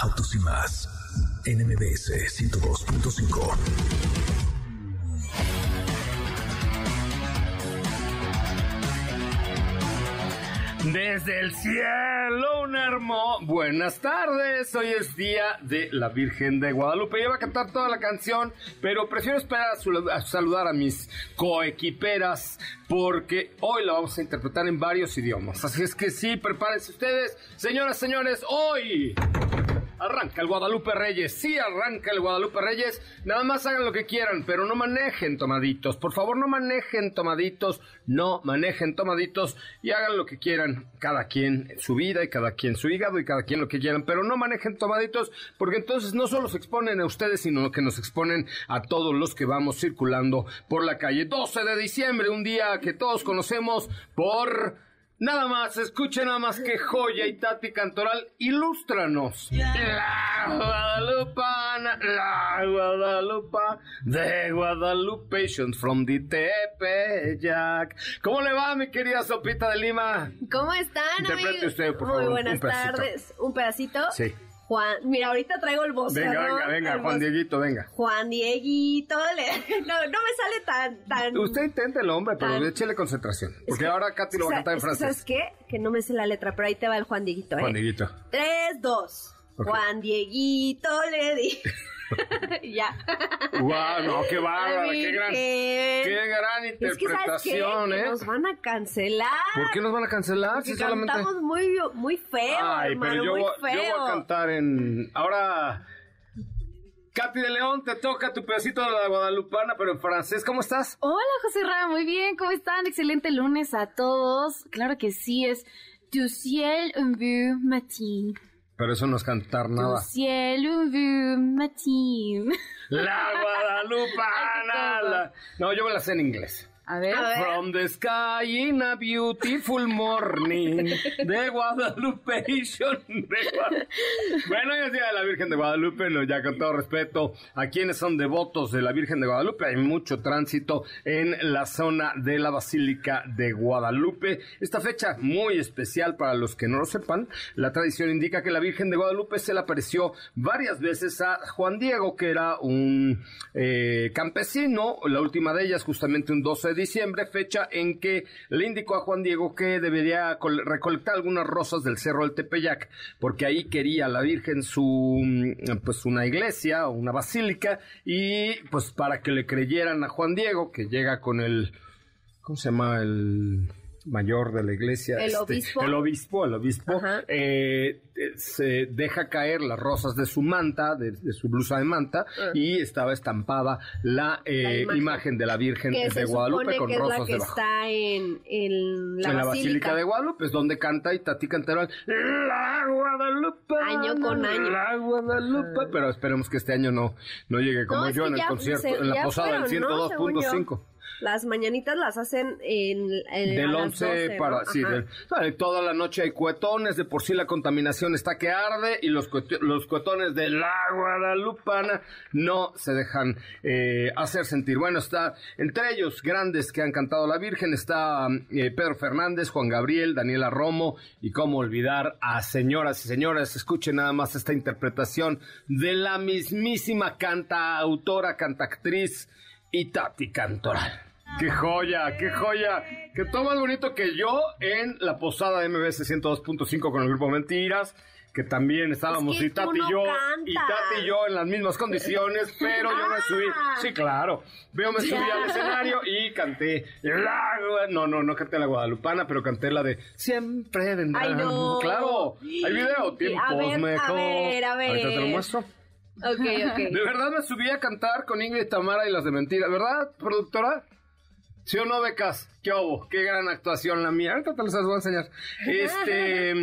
Autos y más NMBS 102.5. Desde el cielo, un hermoso. Buenas tardes, hoy es día de la Virgen de Guadalupe. Yo voy a cantar toda la canción, pero prefiero esperar a, saludar a mis coequiperas porque hoy la vamos a interpretar en varios idiomas. Así es que sí, prepárense ustedes, señoras, señores, hoy Arranca el Guadalupe Reyes, sí arranca el Guadalupe Reyes, nada más hagan lo que quieran, pero no manejen tomaditos, por favor no manejen tomaditos, no manejen tomaditos y hagan lo que quieran, cada quien su vida y cada quien su hígado y cada quien lo que quieran, pero no manejen tomaditos porque entonces no solo se exponen a ustedes, sino que nos exponen a todos los que vamos circulando por la calle. 12 de diciembre, un día que todos conocemos por Nada más, escuchen nada más que joya y Tati Cantoral, ilústranos. La Guadalupana, la Guadalupa, de Guadalupe, from the Tepeyac. ¿Cómo le va, mi querida Sopita de Lima? ¿Cómo están, Interprete usted, por Muy favor, buenas un tardes. ¿Un pedacito? Sí. Juan, mira, ahorita traigo el voz. Venga, venga, venga, Juan Dieguito, venga. Juan Dieguito, le- no, no me sale tan, tan... Usted inténtelo, hombre, pero Tan- échele concentración. Porque que- ahora Katy lo va a cantar en francés. ¿Sabes qué? Que no me sé la letra, pero ahí te va el Juan Dieguito, ¿eh? Juan Dieguito. Tres, dos. Ok. Juan Dieguito le di. ya. Guau, no, qué bárbara, qué gran, qué gran Es que, ¿sabes qué? interpretación, Que ¿eh? Nos van a cancelar. ¿Por qué nos van a cancelar? Porque Si solamente... cantamos muy, muy feo, Ay, hermano, pero yo, muy voy- yo feo. voy a cantar en... Ahora, Katy de León, te toca tu pedacito de la guadalupana, pero en francés. ¿Cómo estás? Hola José Ra, muy bien, ¿cómo están? Excelente lunes a todos. Claro que sí, es Du ciel un beau matin. Pero eso no es cantar nada. ciel un beau matin. La guadalupana. la- No, yo me la sé en inglés. A ver. From the sky in a beautiful morning de Guadalupe. de Guada- Bueno, hoy es Día de la Virgen de Guadalupe, ya con todo respeto a quienes son devotos de la Virgen de Guadalupe, hay mucho tránsito en la zona de la Basílica de Guadalupe. Esta fecha muy especial para los que no lo sepan, la tradición indica que la Virgen de Guadalupe se le apareció varias veces a Juan Diego, que era un eh, campesino, la última de ellas justamente un 12 de diciembre, fecha en que le indicó a Juan Diego que debería col- recolectar algunas rosas del Cerro del Tepeyac, porque ahí quería la Virgen su, mm, pues una iglesia o una basílica, y pues para que le creyeran a Juan Diego, que llega con el, ¿cómo se llama? El mayor de la iglesia. ¿El este, obispo? El obispo, el obispo, eh, se deja caer las rosas de su manta, de, de su blusa de manta, y estaba estampada la, eh, La imagen. imagen. de la Virgen que de se Guadalupe con que es la rosas que debajo. está en, en la en la basílica. De Guadalupe, es donde canta y Tati Canteral. La Guadalupe. Año con año. La Guadalupe. Pero esperemos que este año no, no llegue como No, es yo en el concierto, se- en la posada del fueron, ¿no? Según yo. 102.5. Las mañanitas las hacen en, en a Del las 11 12, para... ¿no? Sí, del- toda la noche hay cuetones, de por sí la contaminación está que arde y los, los cuetones de la Guadalupana no se dejan eh, hacer sentir. Bueno, está entre ellos grandes que han cantado la Virgen, está eh, Pedro Fernández, Juan Gabriel, Daniela Romo y cómo olvidar a señoras y señores, escuchen nada más esta interpretación de la mismísima cantautora, cantactriz Itati Cantoral. ¡Qué joya, qué joya! Que todo más bonito que yo en la posada MBS 102.5 con el grupo Mentiras. que también estábamos Es que y Tati y yo cantas. y Tati y yo en las mismas condiciones, pero yo me subí, Ah. sí, claro, yo me subí al escenario y canté la, no, no, no canté la guadalupana, pero canté la de siempre vendrán. No. Claro, hay video, tiempos A ver, a mejor. ver, a ver. Ahorita te lo muestro. Ok, ok. De verdad me subí a cantar con Ingrid Tamara y las de mentira, ¿verdad, productora? ¿Sí o no, Becas? ¿Qué hubo? Qué gran actuación la mía. Ahorita te las voy a enseñar. Este.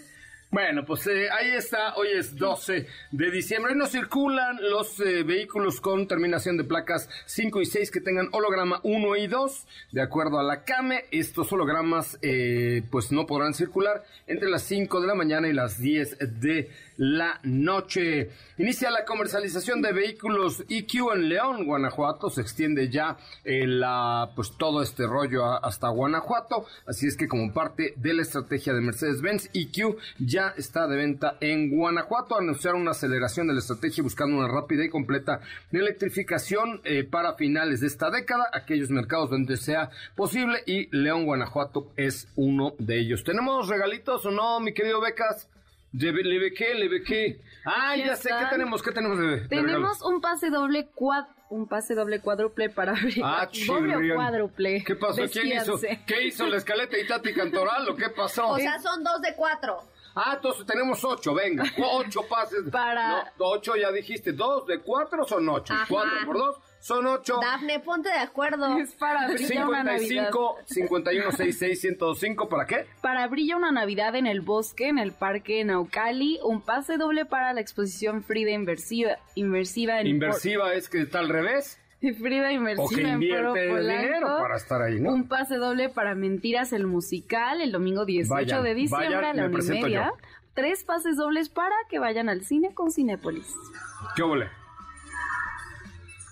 Bueno, pues eh, ahí está, hoy es 12 de diciembre. Hoy no circulan los eh, vehículos con terminación de placas 5 y 6 que tengan holograma 1 y 2. De acuerdo a la CAME, estos hologramas eh, pues no podrán circular entre las 5 de la mañana y las 10 de la noche. Inicia la comercialización de vehículos EQ en León, Guanajuato. Se extiende ya eh, la, pues todo este rollo hasta Guanajuato. Así es que como parte de la estrategia de Mercedes-Benz, EQ ya está de venta en Guanajuato. Anunciaron una aceleración de la estrategia buscando una rápida y completa electrificación eh, para finales de esta década, aquellos mercados donde sea posible y León, Guanajuato es uno de ellos. ¿Tenemos regalitos o no, mi querido Becas? ¿Le le bequé, le bequé? Ah, ya sé, ¿qué tenemos? ¿Qué tenemos de, de regalo? Tenemos un pase doble cuad, un pase doble cuádruple para abrir. Ah, doble o cuádruple. ¿Qué pasó? ¿Quién hizo? ¿Qué hizo la escaleta y Tati Cantoral o qué pasó? O sea, son dos de cuatro. ah, entonces tenemos ocho, venga, ocho pases. Para- No, ocho ya dijiste, dos de cuatro son ocho. Ajá. Cuatro por dos son ocho. Dafne, ponte de acuerdo. Es para brillar una Navidad. 55 51 66 105 ¿para qué? Para Brilla una Navidad en el bosque, en el parque Naucali, un pase doble para la exposición Frida Inversiva, inversiva en Inversiva es que está al revés Frida o que Inversiva en invierte el Polanco. dinero para estar ahí, ¿no? Un pase doble para Mentiras el musical el domingo 18 Vayan, de diciembre vayan, a la me una y media. yo. Tres pases dobles para que vayan al cine con Cinépolis. ¿Qué óvole?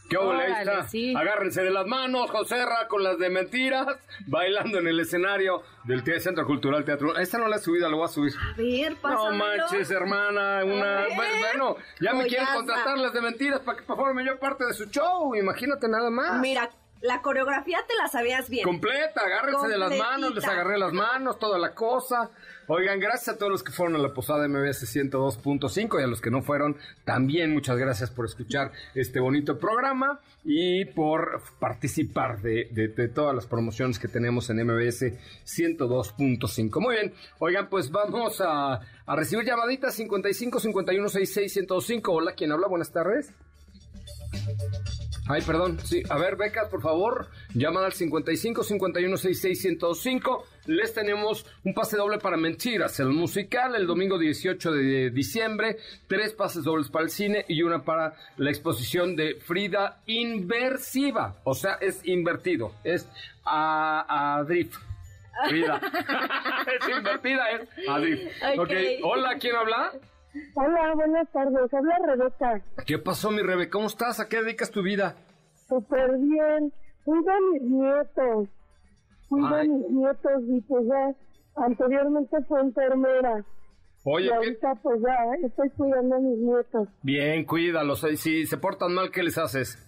¿Qué óvole? Ahí está. sí. Agárrense de las manos, Joserra, con las de mentiras, bailando en el escenario del Centro Cultural Teatro. Esta no la he subido, la voy a subir. A ver, No pásamelo. manches, hermana, una... Bueno, ya me quieren contratar las de mentiras para que performe yo parte de su show, imagínate nada más. Mira, la coreografía te la sabías bien. Completa, agárrense de las manos, les agarré las manos, toda la cosa. Oigan, gracias a todos los que fueron a la posada MBS 102.5 y a los que no fueron, también muchas gracias por escuchar este bonito programa y por participar de, de- de todas las promociones que tenemos en MBS 102.5. Muy bien, oigan, pues vamos a, a recibir llamaditas 55 51 66 105. Hola, ¿quién habla? Buenas tardes. Ay, perdón. Sí, a ver, becas, por favor, llamada al 55 51 66 105. Les tenemos un pase doble para Mentiras, el musical, el domingo 18 de diciembre. Tres pases dobles para el cine y una para la exposición de Frida Inversiva. O sea, es invertido. Es a, a drift. Frida. es invertida, es a drift. Hola, ¿quién habla? Hola, buenas tardes. Habla Rebeca. ¿Qué pasó, mi Rebe? ¿Cómo estás? ¿A qué dedicas tu vida? Súper bien. Cuido a mis nietos. Cuido a mis nietos y pues ya anteriormente fue enfermera. Oye, y ¿qué, ahorita pues ya estoy cuidando a mis nietos. Bien, cuídalos. Si se portan mal, ¿qué les haces?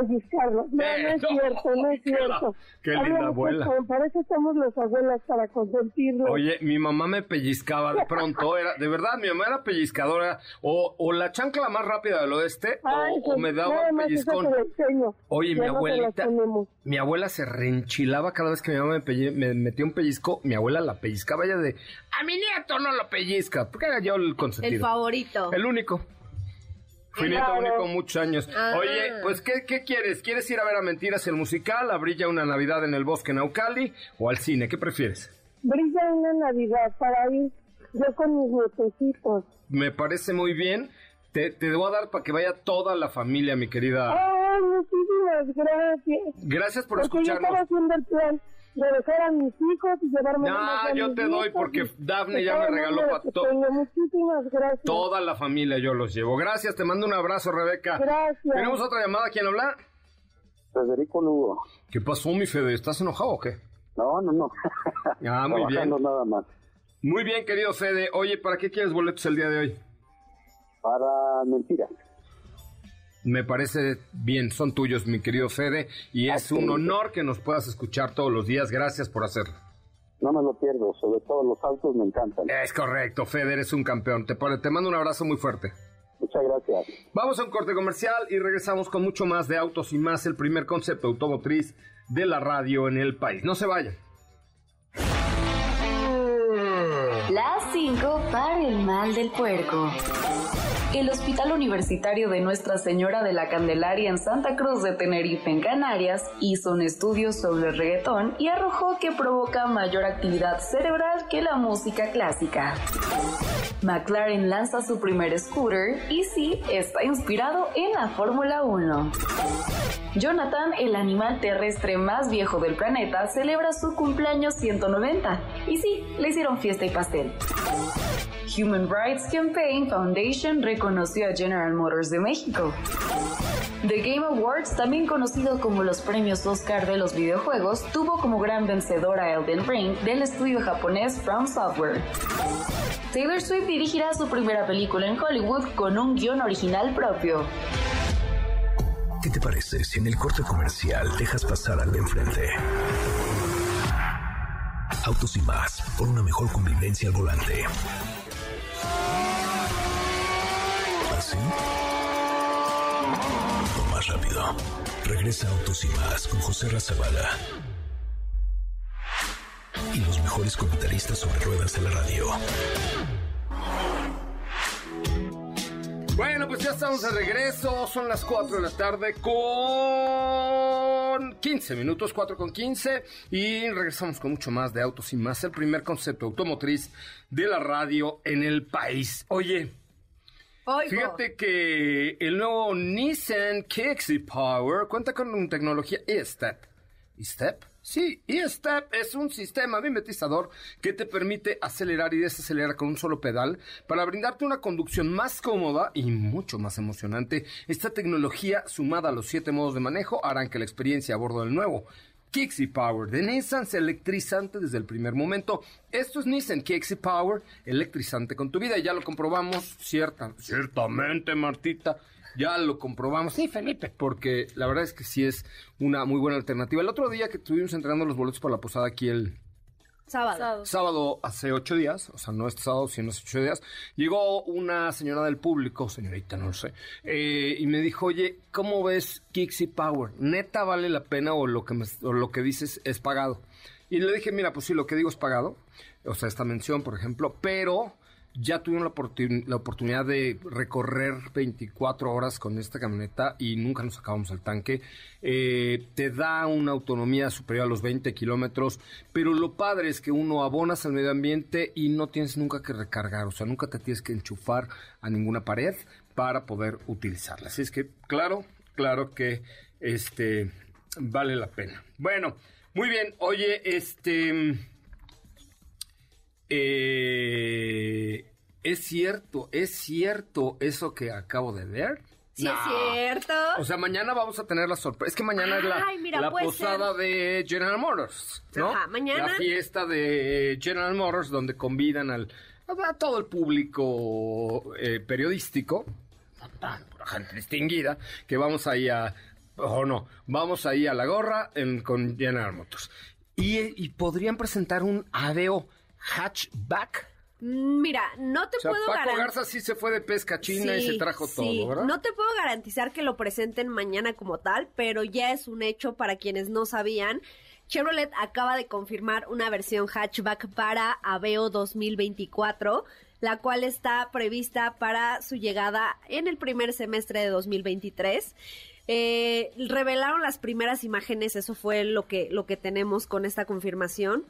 Pellizcarlos. No, Eh, no es no, cierto, no es cierto. qué linda abuela. Para eso estamos las abuelas, para consentirlos. Oye, mi mamá me pellizcaba de pronto, era, de verdad, mi mamá era pellizcadora, o, o la chancla más rápida del oeste, o- Ay, o, pues, me daba un pellizcón. Oye, Ya mi abuelita, mi abuela se reenchilaba cada vez que mi mamá me, pelle- me metía un pellizco, mi abuela la pellizcaba ella de, a mi nieto no lo pellizca, porque era yo el El consentido. favorito. El único. Fui nieto Claro. único muchos años. Ah. Oye, pues, ¿qué, ¿qué quieres? ¿Quieres ir a ver a Mentiras el musical, a Brilla una Navidad en el Bosque Naucali o al cine? ¿Qué prefieres? Brilla una Navidad para ir yo con mis nietecitos. Me parece muy bien. Te, te voy a dar para que vaya toda la familia, mi querida. Ay, muchísimas gracias. Gracias por Porque yo estaba escucharnos. haciendo el plan de dejar a mis hijos y llevarme No, yo te doy porque Dafne ya me regaló pa' to- Muchísimas gracias. Toda la familia yo los llevo. Gracias, te mando un abrazo, Rebeca. Gracias. Tenemos otra llamada. ¿Quién habla? Federico Lugo. ¿Qué pasó, mi Fede? ¿Estás enojado o qué? No, no, no. Ah, muy bien. Nada más. Muy bien, querido Fede. Oye, ¿para qué quieres boletos el día de hoy? Para mentiras. Me parece bien, son tuyos, mi querido Fede, y es un honor que nos puedas escuchar todos los días. Gracias por hacerlo. No me lo pierdo, sobre todo los autos me encantan. Es correcto, Feder es un campeón. Te, te mando un abrazo muy fuerte. Muchas gracias. Vamos a un corte comercial y regresamos con mucho más de autos y más, el primer concepto automotriz de la radio en el país. No se vayan. Las 5 para el mal del puerco. El Hospital Universitario de Nuestra Señora de la Candelaria en Santa Cruz de Tenerife, en Canarias, hizo un estudio sobre el reggaetón y arrojó que provoca mayor actividad cerebral que la música clásica. McLaren lanza su primer scooter y sí, está inspirado en la Fórmula 1. Jonathan, el animal terrestre más viejo del planeta, celebra su cumpleaños 190. Y sí, le hicieron fiesta y pastel. Human Rights Campaign Foundation reconoció a General Motors de México. The Game Awards, también conocido como los premios Oscar de los videojuegos, tuvo como gran vencedora Elden Ring del estudio japonés From Software. Taylor Swift dirigirá su primera película en Hollywood con un guion original propio. ¿Qué te parece si en el corte comercial dejas pasar al de enfrente? Autos y más, por una mejor convivencia al volante. ¿Así? O más rápido. Regresa Autos y más con José Razabala. Y los mejores comentaristas sobre ruedas de la radio. Bueno, pues ya estamos de regreso. Son las 4 de la tarde con 15 minutos, 4 con 15. Y regresamos con mucho más de autos y más. El primer concepto automotriz de la radio en el país. Oye, Oigo. fíjate que el nuevo Nissan Kicks Power cuenta con tecnología E-Step. ¿E-Step? Sí, E-Step es un sistema mimetizador que te permite acelerar y desacelerar con un solo pedal para brindarte una conducción más cómoda y mucho más emocionante. Esta tecnología, sumada a los siete modos de manejo, harán que la experiencia a bordo del nuevo Kixi Power de Nissan sea electrizante desde el primer momento. Esto es Nissan Kixi Power, electrizante con tu vida. Y ya lo comprobamos, cierta, ciertamente, Martita. Ya lo comprobamos. Sí, Felipe. Porque la verdad es que sí es una muy buena alternativa. El otro día que estuvimos entregando los boletos para la posada aquí el, Sábado. sábado hace ocho días, o sea, no este sábado, sino hace ocho días, llegó una señora del público, señorita, no lo sé, eh, y me dijo, oye, ¿cómo ves Kixi Power? ¿Neta vale la pena o lo que, me- o lo que dices es pagado? Y le dije, mira, pues sí, lo que digo es pagado, o sea, esta mención, por ejemplo, pero ya tuvimos la, la oportunidad de recorrer 24 horas con esta camioneta y nunca nos acabamos el tanque. Eh, te da una autonomía superior a los 20 kilómetros, pero lo padre es que uno abonas al medio ambiente y no tienes nunca que recargar, o sea, nunca te tienes que enchufar a ninguna pared para poder utilizarla. Así es que, claro, claro que este vale la pena. Bueno, muy bien, oye, este... Eh, es cierto, es cierto eso que acabo de ver. Sí, No. es cierto. O sea, mañana vamos a tener la sorpresa. Es que mañana es la, mira, posada de General Motors, ¿no? Ajá, mañana. La fiesta de General Motors donde convidan al, a todo el público eh, periodístico, gente distinguida, que vamos ahí a, o no, vamos ahí a la gorra en- con General Motors. Y, y podrían presentar un Aveo hatchback. Mm, Mira, no te O sea, puedo Paco garantizar. Garza sí se fue de pesca china y se trajo sí. todo, ¿verdad? No te puedo garantizar que lo presenten mañana como tal, pero ya es un hecho para quienes no sabían. Chevrolet acaba de confirmar una versión hatchback para Aveo 2024, la cual está prevista para su llegada en el primer semestre de 2023. Eh, revelaron las primeras imágenes, eso fue lo que, lo que tenemos con esta confirmación.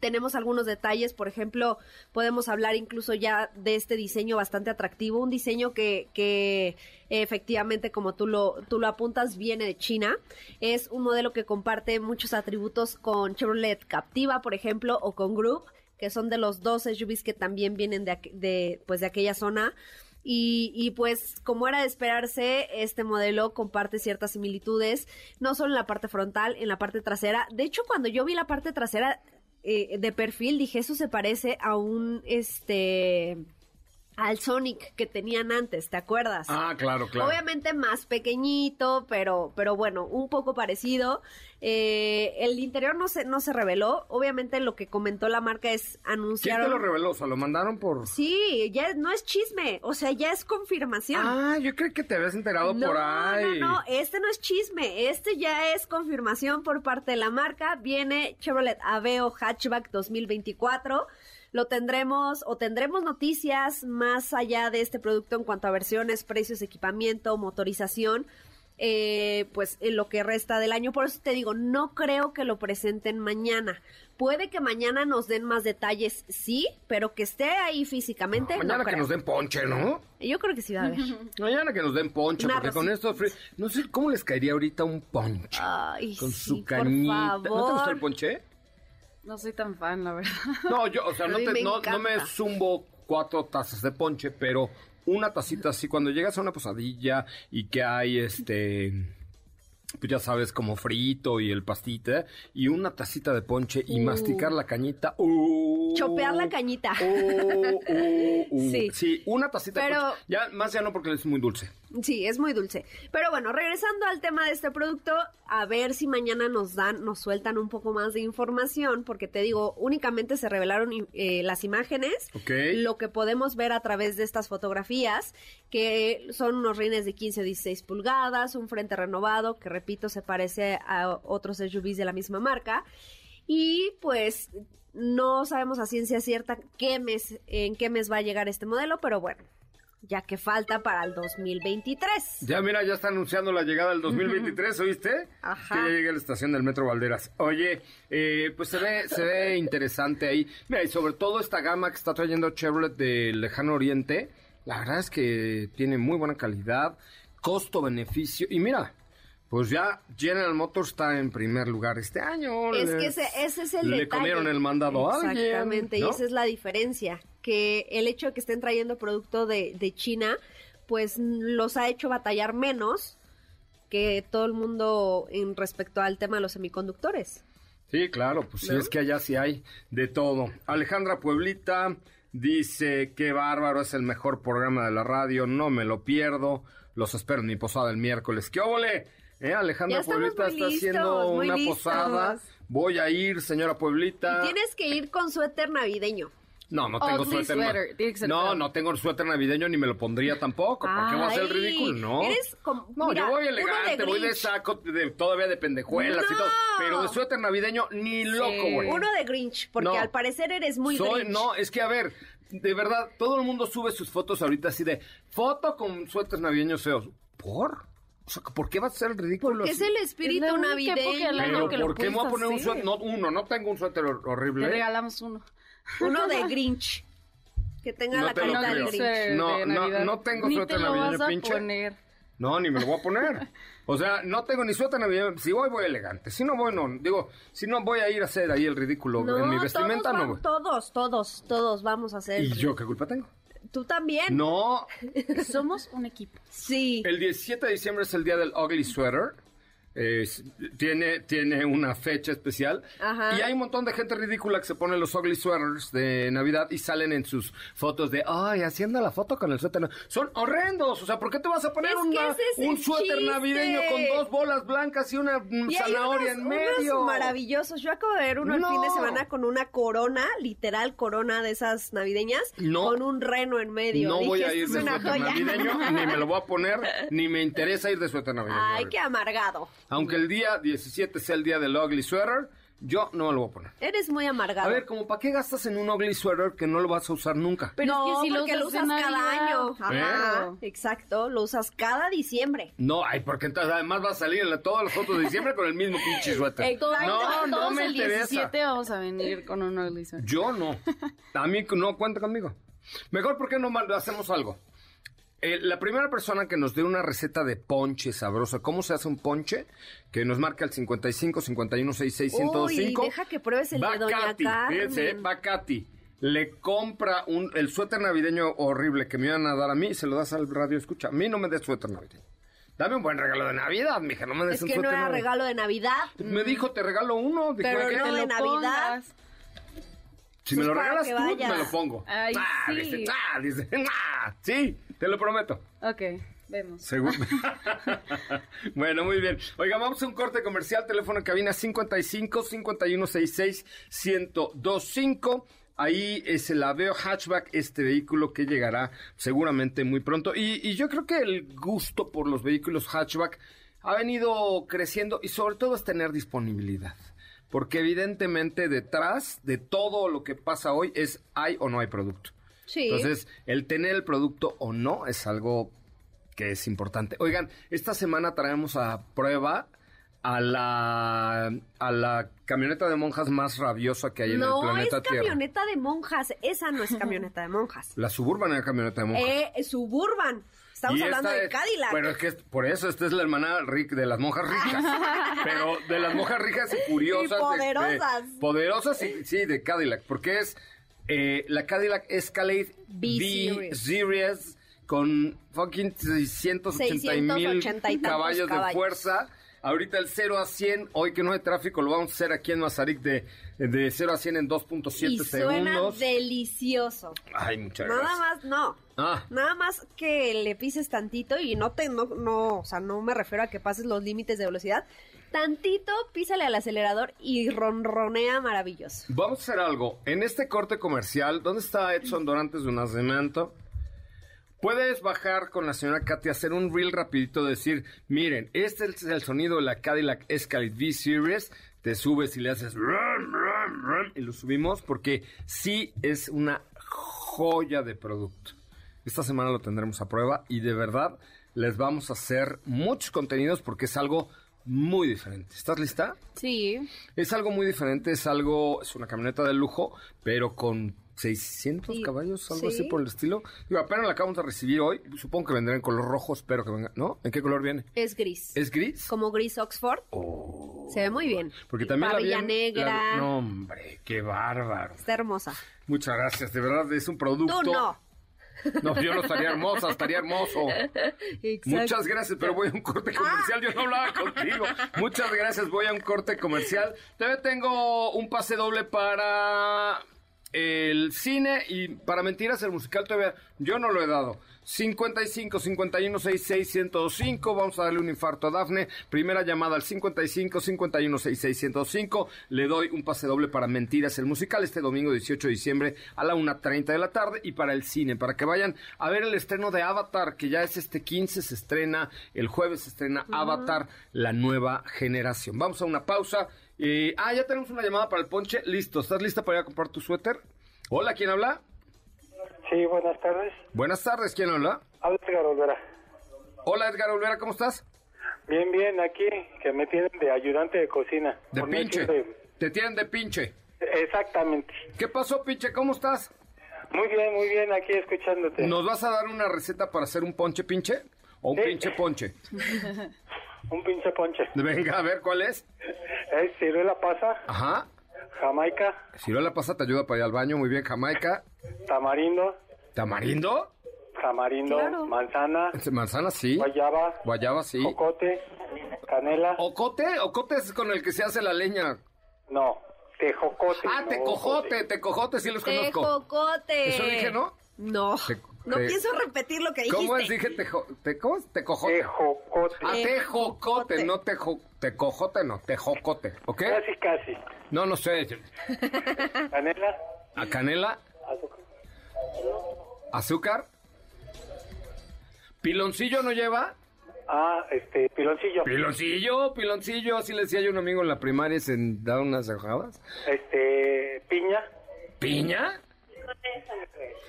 Tenemos algunos detalles, por ejemplo, podemos hablar incluso ya de este diseño bastante atractivo, un diseño que, que efectivamente, como tú lo, tú lo apuntas, viene de China. Es un modelo que comparte muchos atributos con Chevrolet Captiva, por ejemplo, o con Group, que son de los dos SUVs que también vienen de, de, pues, de aquella zona. Y, y, pues como era de esperarse, este modelo comparte ciertas similitudes, no solo en la parte frontal, en la parte trasera. De hecho, cuando yo vi la parte trasera eh, de perfil, dije, eso se parece a un, este, al Sonic que tenían antes, ¿te acuerdas? Ah, claro, claro. Obviamente más pequeñito, pero, pero bueno, un poco parecido. Eh, el interior no se, no se reveló. Obviamente lo que comentó la marca es ¿Quién anunciar. te lo reveló? O sea, lo mandaron por... Sí, ya no es chisme, o sea, ya es confirmación. Ah, yo creo que te habías enterado no, por ahí. no, no, este no es chisme, este ya es confirmación por parte de la marca. Viene Chevrolet Aveo Hatchback 2024. Lo tendremos o tendremos noticias más allá de este producto en cuanto a versiones, precios, equipamiento, motorización. eh, pues en lo que resta del año. Por eso te digo, no creo que lo presenten mañana. Puede que mañana nos den más detalles, sí, pero que esté ahí físicamente. Mañana no que creo. nos den ponche, ¿no? Yo creo que sí va a haber. Mañana que nos den ponche, Una porque con esto... No sé cómo les caería ahorita un ponche. Ay, con sí, su por cañita. ¿No te gusta el ponche? No soy tan fan, la verdad. No, yo, o sea, no, te- me no, no me zumbo cuatro tazas de ponche, pero una tacita así, cuando llegas a una posadilla y que hay este, pues ya sabes, como frito y el pastita, y una tacita de ponche y Uh. masticar la cañita. uh, Chopear la cañita. uh, uh, uh. Sí. Sí, una tacita de Pero- ponche. Ya, más ya no porque es muy dulce. Sí, es muy dulce. Pero bueno, regresando al tema de este producto, a ver si mañana nos dan, nos sueltan un poco más de información, porque te digo, únicamente se revelaron eh, las imágenes, Ok. lo que podemos ver a través de estas fotografías, que son unos rines de 15 o 16 pulgadas, un frente renovado, que repito, se parece a otros SUVs de la misma marca, y pues no sabemos a ciencia cierta qué mes, en qué mes va a llegar este modelo, pero bueno. Ya que falta para el 2023. Ya mira, ya está anunciando la llegada del 2023, ¿oíste? Ajá. Que ya llegue a la estación del Metro Valderas. Oye, eh, pues se ve, se ve interesante ahí. Mira, y sobre todo esta gama que está trayendo Chevrolet del Lejano Oriente, la verdad es que tiene muy buena calidad, costo-beneficio. Y mira, pues ya General Motors está en primer lugar este año. Es que ese, ese es el Le detalle. comieron el mandado a alguien. Exactamente, ¿no? y esa es la diferencia. Que el hecho de que estén trayendo producto de, de China, pues los ha hecho batallar menos que todo el mundo en respecto al tema de los semiconductores. Sí, claro, pues sí, ¿No? es que allá sí hay de todo. Alejandra Pueblita dice, qué bárbaro, es el mejor programa de la radio, no me lo pierdo, los espero en mi posada el miércoles. ¿Qué óvole? ¿Eh? Alejandra Pueblita está listos, haciendo una listos. posada. Voy a ir, señora Pueblita. Y tienes que ir con suéter navideño. No, no tengo Ugly suéter. sweater, No, no tengo suéter navideño ni me lo pondría tampoco. ¿Por qué voy a hacer el ridículo? No. eres como- no, mira, yo voy elegante, de voy de saco, de, todavía de pendejuelas y todo. Pero de suéter navideño, ni loco, güey. Uno de Grinch, porque No. al parecer eres muy Soy, Grinch. no, es que a ver, de verdad, todo el mundo sube sus fotos ahorita así de foto con suéteres navideños feos. ¿Por? O sea, ¿por qué va a ser el ridículo? Porque es el espíritu Es navideño. Pero que ¿por qué me voy a poner un suéter? No, uno, no tengo un suéter hor- horrible. Te regalamos uno. Uno de Grinch. Que tenga No la te carita. Grinch. No, de no, no tengo Ni suéter te lo navideño, vas a pinche. poner. No, ni me lo voy a poner. O sea, no tengo ni suéter navideño. Si voy, voy elegante. Si no voy, no. Digo, si no voy a ir a hacer ahí el ridículo en mi vestimenta, todos, no voy. todos, todos, todos vamos a hacer. ¿Y yo qué culpa tengo? ¿Tú también? No, Somos un equipo. Sí. El 17 de diciembre es el día del Ugly Sweater. Es- tiene, tiene una fecha especial. Ajá. Y hay un montón de gente ridícula que se pone los ugly sweaters de Navidad y salen en sus fotos de, ay, haciendo la foto con el suéter. Son horrendos. O sea, ¿por qué te vas a poner una- es un suéter chiste. navideño con dos bolas blancas y una Y zanahoria unos, en medio? unos maravillosos. Yo acabo de ver uno el fin de semana con una corona, literal corona de esas navideñas, No. con un reno en medio. No Dije, voy a "Esto ir de suéter joya". navideño, ni me lo voy a poner, ni me interesa ir de suéter navideño. Ay, qué amargado. Aunque el día 17 sea el día del ugly sweater, yo no me lo voy a poner. Eres muy amargado. A ver, como para qué gastas en un ugly sweater que no lo vas a usar nunca. Pero no, es que si lo porque lo usas usas cada Navidad. año. Ajá, ¿Eh? exacto, lo usas cada diciembre. No, ay, porque entonces además va a salir en la- todas las fotos de diciembre con el mismo pinche suéter. Exacto. No, no Todos me el interesa. 17 vamos a venir con un ugly sweater. Yo no. A mí no cuenta conmigo. Mejor porque no mal- hacemos algo. Eh, la primera persona que nos dé una receta de ponche sabrosa, ¿cómo se hace un ponche? Que nos marca el 55 51 66 105. Uy, deja que pruebes el de va Doña Katy, Carmen. fíjense, eh, va Katy. Le compra un, el suéter navideño horrible que me iban a dar a mí y se lo das al radio escucha. A mí no me des suéter navideño. Dame un buen regalo de Navidad, mija, no me des Es un que no era navideño. regalo de Navidad. Me dijo, te regalo uno. Dije, Pero "¿Qué?". no de lo Navidad. pongas. Si me lo Pues para regalas tú, me lo pongo. Ay, Ah, sí. dice, ah, dice, ah, sí, te lo prometo. Ok, vemos. Seguro. bueno, muy bien. Oiga, vamos a un corte comercial. Teléfono en cabina 55 5166 1025. Ahí es el Aveo Hatchback, este vehículo que llegará seguramente muy pronto. Y, y yo creo que el gusto por los vehículos hatchback ha venido creciendo y sobre todo es tener disponibilidad. Porque evidentemente detrás de todo lo que pasa hoy es hay o no hay producto. Sí. Entonces, el tener el producto o no es algo que es importante. Oigan, esta semana traemos a prueba a la, a la camioneta de monjas más rabiosa que hay en no el planeta es Tierra. camioneta de monjas. Esa no es camioneta de monjas. La Suburban era camioneta de monjas. Eh, Suburban. Estamos Y hablando de es- Cadillac. Bueno, es que es- por eso esta es la hermana de las monjas ricas. pero de las monjas ricas y curiosas. Y de- poderosas. de- poderosas, y, sí, de Cadillac. Porque es eh, la Cadillac Escalade B-Series. Con fucking 680 mil 680 y tantos caballos, de caballos. fuerza. Ahorita el 0 a 100, hoy que no hay tráfico, lo vamos a hacer aquí en Mazarik de, de 0 a 100 en 2.7 y suena segundos. delicioso. Ay, muchas Nada gracias. más, no. Ah. Nada más que le pises tantito y no te, no, no, o sea, no me refiero a que pases los límites de velocidad. Tantito, písale al acelerador y ronronea maravilloso. Vamos a hacer algo. En este corte comercial, ¿dónde está Edson Dorantes de Nacimiento? Puedes bajar con la señora Katy, hacer un reel rapidito, decir, miren, este es el sonido de la Cadillac Escalade V Series. Te subes y le haces y lo subimos porque sí es una joya de producto. Esta semana lo tendremos a prueba y de verdad les vamos a hacer muchos contenidos porque es algo muy diferente. ¿Estás lista? Sí. Es algo muy diferente, es algo, es una camioneta de lujo, pero con 600 Sí, caballos, algo sí. así por el estilo. Digo, apenas la acabamos de recibir hoy, supongo que vendrá en color rojo, espero que venga, ¿no? ¿En qué color viene? Es gris. ¿Es gris? Como gris Oxford. Se ve muy bien. Porque también la Parrilla vi en- negra. la- no, hombre, qué bárbaro. Está hermosa. Muchas gracias, de verdad, es un producto... Tú no. No, yo no estaría hermosa, estaría hermoso. Muchas gracias, pero voy a un corte comercial. Yo no hablaba contigo. Muchas gracias, voy a un corte comercial. Todavía tengo un pase doble para el cine y para mentiras el musical todavía yo no lo he dado. 55 51 66 105. Vamos a darle un infarto a Dafne. Primera llamada al 55 51 66 105. Le doy un pase doble para Mentiras el musical este domingo 18 de diciembre a la 1.30 de la tarde y para el cine, para que vayan a ver el estreno de Avatar, que ya es este 15, se estrena, el jueves se estrena Avatar, la nueva generación. Vamos a una pausa. Eh, ah, ya tenemos una llamada para el ponche. Listo, ¿estás lista para ir a comprar tu suéter? Hola, ¿quién habla? Sí, buenas tardes. Buenas tardes, ¿quién habla? Habla Edgar Olvera. Hola, Edgar Olvera, ¿cómo estás? Bien, bien, aquí, que me tienen de ayudante de cocina. De pinche. Te tienen de pinche. Exactamente. ¿Qué pasó, pinche? ¿Cómo estás? Muy bien, muy bien, aquí escuchándote. ¿Nos vas a dar una receta para hacer un ponche pinche? ¿O un Sí. pinche ponche? Un pinche ponche. Venga, a ver, ¿cuál es? Es ciruela pasa, Ajá. jamaica, Ciruela pasa te ayuda para ir al baño, muy bien. Jamaica. tamarindo, ¿Tamarindo? tamarindo, Claro. manzana, Manzana, sí. guayaba, Guayaba, sí. jocote, canela. ¿Ocote? ¿Ocote es con el que se hace la leña? No, tejocote. Ah, no tecojote, tecojote, sí los conozco. Tejocote. ¿Eso dije, no? No. Te- no te- pienso repetir lo que dijiste. ¿Cómo es? Dije tejo, te, ¿cómo es? Tecojote. Tejocote. Ah, tejocote, Tejocote. no tejo, tecojote, no, tejocote, ¿ok? Casi, casi. No, no sé. Canela, ¿A canela? azúcar. ¿Azúcar? ¿Piloncillo no lleva? Ah, este, piloncillo. Piloncillo, piloncillo, así le decía yo a un amigo en la primaria, se da unas hojadas. Este, piña ¿Piña?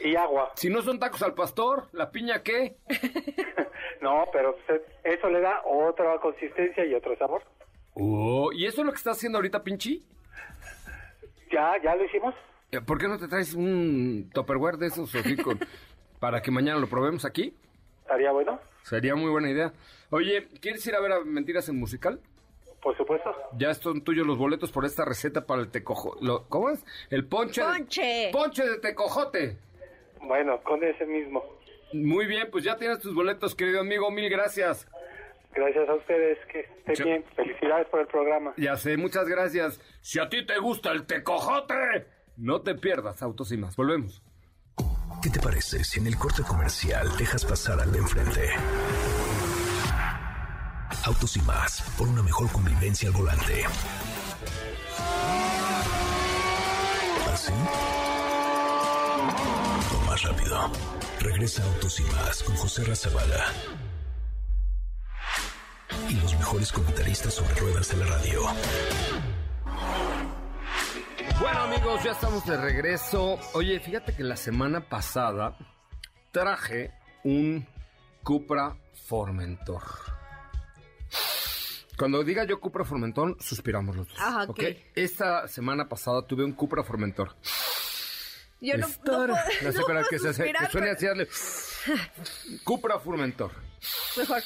Y agua. Si no son tacos al pastor, ¿la piña qué? No, pero eso le da otra consistencia y otro sabor. Oh, ¿y eso es lo que está haciendo ahorita, pinchi? Ya, ya lo hicimos. Eh, ¿Por qué no te traes un topperware de esos así con- para que mañana lo probemos aquí? Estaría bueno, Sería muy buena idea. Oye, ¿quieres ir a ver a Mentiras en Musical? Por supuesto. Ya son tuyos los boletos por esta receta para el tecojo... lo- ¿Cómo es? El ponche. de- Ponche. ponche de tecojote. Bueno, con ese mismo. Muy bien, pues ya tienes tus boletos, querido amigo. Mil gracias. Gracias a ustedes, que esté Yo- bien. Felicidades por el programa. Ya sé, muchas gracias. Si a ti te gusta el tecojote, No te pierdas Autos y más. Volvemos. ¿Qué te parece si en el corte comercial dejas pasar al de enfrente? Autos y más, por una mejor convivencia al volante. ¿Así? O más rápido. Regresa Autos y más con José Razabala. Y los mejores comentaristas sobre ruedas de la radio. Bueno amigos, ya estamos de regreso. Oye, fíjate que la semana pasada traje un Cupra Formentor. Cuando diga yo Cupra Formentor, suspiramos los dos. Ajá, ok. Esta semana pasada tuve un Cupra Formentor. Yo no, no Estar- puedo, ¿No se no puedo que se hace? suspirar, Que suene pero- así, darle. Cupra Formentor. Mejor.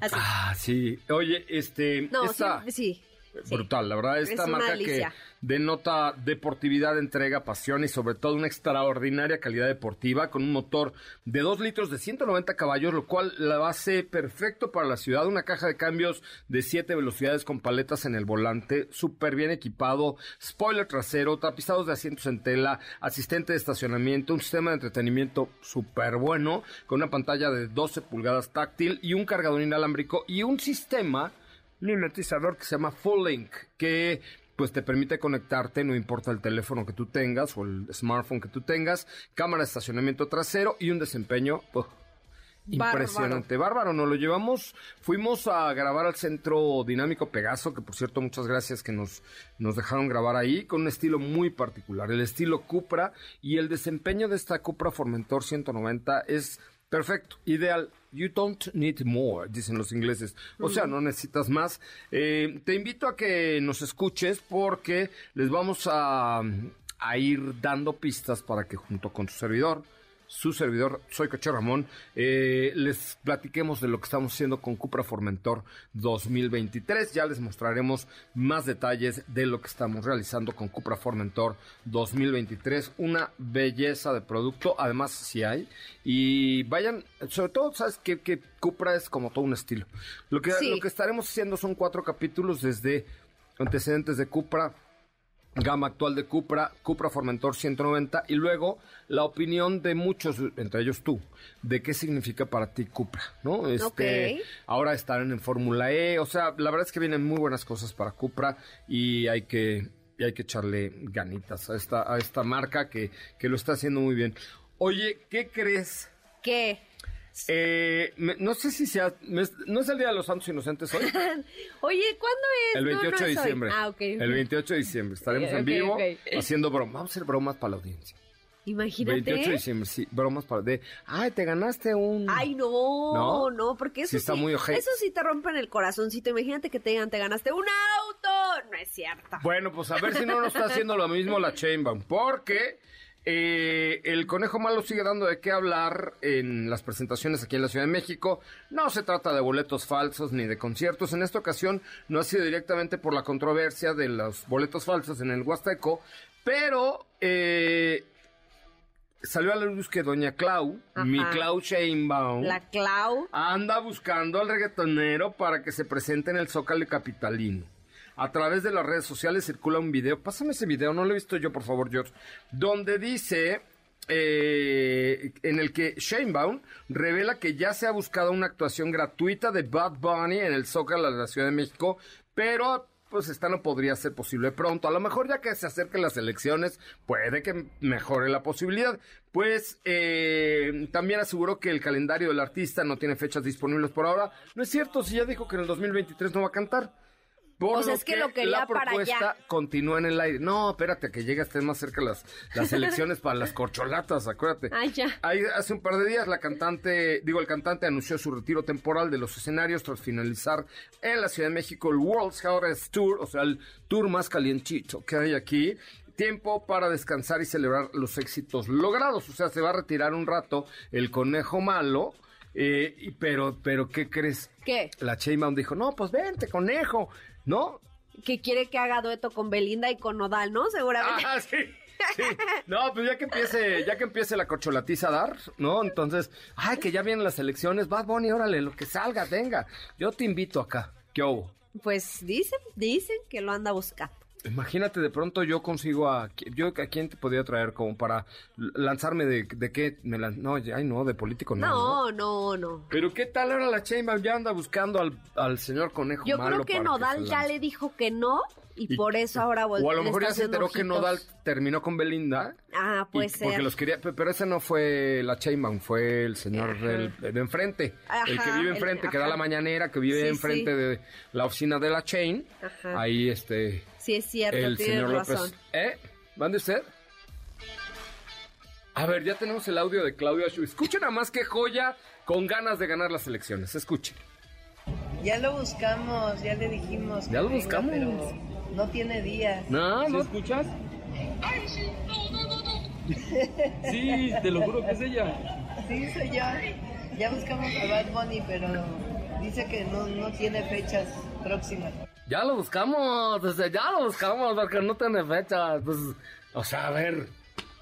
Así. Ah, sí. Oye, este. no, esta, sí, sí. Sí. Brutal, la verdad, esta Es marca que denota deportividad, entrega, pasión y sobre todo una extraordinaria calidad deportiva con un motor de 2 litros de 190 caballos, lo cual la hace perfecto para la ciudad, una caja de cambios de 7 velocidades con paletas en el volante, súper bien equipado, spoiler trasero, tapizados de asientos en tela, asistente de estacionamiento, un sistema de entretenimiento súper bueno, con una pantalla de 12 pulgadas táctil y un cargador inalámbrico y un sistema mimetizador que se llama Full Link, que pues te permite conectarte, no importa el teléfono que tú tengas o el smartphone que tú tengas, cámara de estacionamiento trasero y un desempeño Bárbaro. impresionante. Bárbaro, nos lo llevamos, fuimos a grabar al Centro Dinámico Pegaso, que por cierto muchas gracias que nos, nos dejaron grabar ahí, con un estilo muy particular, el estilo Cupra y el desempeño de esta Cupra Formentor 190 es perfecto, ideal. You don't need more, dicen los ingleses. O sea, no necesitas más. Eh, te invito a que nos escuches porque les vamos a, a ir dando pistas para que junto con su servidor, su servidor, soy Coche Ramón, eh, les platiquemos de lo que estamos haciendo con Cupra Formentor 2023. Ya les mostraremos más detalles de lo que estamos realizando con Cupra Formentor 2023. Una belleza de producto, además sí hay. Y vayan, sobre todo, sabes que, que Cupra es como todo un estilo. Lo que, Sí. lo que estaremos haciendo son cuatro capítulos desde antecedentes de Cupra, gama actual de Cupra, Cupra Formentor 190 y luego la opinión de muchos, entre ellos tú, de qué significa para ti Cupra, ¿no? Este, ahora estarán en Fórmula E, o sea, la verdad es que vienen muy buenas cosas para Cupra y hay que y hay que echarle ganitas a esta a esta marca que que lo está haciendo muy bien. Oye, ¿qué crees? ¿Qué? Eh, me- no sé si sea me- no es el día de los Santos Inocentes hoy. Oye, ¿cuándo es? El No, no 28 de diciembre. Ah, ok. El 28 de diciembre. Estaremos en vivo haciendo bromas. Vamos a hacer bromas para la audiencia. Imagínate. 28 de diciembre, sí. Bromas para de. Ay, te ganaste un. Ay, no, ¿No? no, porque eso Sí está muy ojete. eso sí te rompen el corazoncito. Imagínate que te digan, te ganaste un auto. No es cierto. Bueno, pues a ver si no nos está haciendo lo mismo la Chainbaum. Porque eh, el conejo malo sigue dando de qué hablar en las presentaciones aquí en la Ciudad de México. No se trata de boletos falsos ni de conciertos. En esta ocasión no ha sido directamente por la controversia de los boletos falsos en el Huasteco. Pero eh, salió a la luz que Doña Clau, Ajá. mi Clau Chainbaum, La Clau. anda buscando al reggaetonero para que se presente en el Zócalo Capitalino. A través de las redes sociales circula un video, pásame ese video, no lo he visto yo, por favor, George, donde dice eh, en el que Shanebaum revela que ya se ha buscado una actuación gratuita de Bad Bunny en el Zócalo de la Ciudad de México, pero pues esta no podría ser posible pronto. A lo mejor ya que se acerquen las elecciones, puede que mejore la posibilidad. Pues eh, también aseguró que el calendario del artista no tiene fechas disponibles por ahora. No es cierto, si ya dijo que en el 2023 no va a cantar. Por O sea, es que lo quería la para propuesta allá. continúa en el aire. No, espérate, que llegue estén más cerca las, las elecciones para las corcholatas, acuérdate. Ay, ya. Ahí, hace un par de días la cantante, digo, el cantante anunció su retiro temporal de los escenarios tras finalizar en la Ciudad de México el World's Hottest Tour, o sea, el tour más calientito que hay aquí. Tiempo para descansar y celebrar los éxitos logrados. O sea, se va a retirar un rato el conejo malo. eh, pero, pero, ¿qué crees? ¿Qué? La Chainbaum dijo, no, pues vente, conejo, ¿no? Que quiere que haga dueto con Belinda y con Nodal, ¿no? Seguramente. Ah, sí. sí. No, pues ya que empiece, ya que empiece la corcholatiza a dar, ¿no? Entonces, ay, que ya vienen las elecciones, Bad Bunny, órale, lo que salga, venga. Yo te invito acá. ¿Qué hubo? Pues dicen, dicen que lo anda buscando. Imagínate, de pronto yo consigo a... Yo, ¿A quién te podría traer como para lanzarme de, de qué? Me lan- no, ay, no, de político no. No, no, no. Pero ¿qué tal ahora la Sheinbaum ya anda buscando al, al señor Conejo Yo Malo creo que Nodal se ya le dijo que no y, Y- por eso ahora volvió. O a lo mejor ya se enteró que Nodal terminó con Belinda. Ah, puede y- ser. Porque los quería, pe- pero ese no fue la Sheinbaum, fue el señor del, de enfrente. el que Ajá, vive el- enfrente, que da ajá. la mañanera, que vive Sí, enfrente sí. de la oficina de la Chain. Ajá. Ahí este... Sí, es cierto, el tienes señor razón. López. ¿Eh? ¿Mande usted? A ver, ya tenemos el audio de Claudia Schu. Escuchen nada más que joya con ganas de ganar las elecciones. Escuchen. Ya lo buscamos, ya le dijimos. Ya lo venga, buscamos. Pero no tiene días. No, ¿no escuchas? Sí, te lo juro que es ella. Sí, soy yo. Ya buscamos a Bad Bunny, pero dice que no, no tiene fechas próximas. Ya lo buscamos, desde ya lo buscamos, porque no tiene fecha. Pues, o sea, a ver,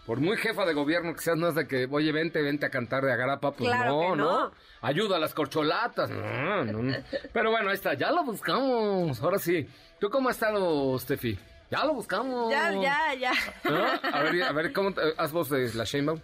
por muy jefa de gobierno que seas, no es de que, oye, vente, vente a cantar de agarapa, pues Claro no, no. no. Ayuda a las corcholatas, no, no, no. Pero bueno, ahí está, ya lo buscamos, ahora sí. ¿Tú cómo has estado, Steffi? Ya lo buscamos. Ya, ya, ya. A ver, a ver, ¿cómo te- haz voz de la Sheinbaum?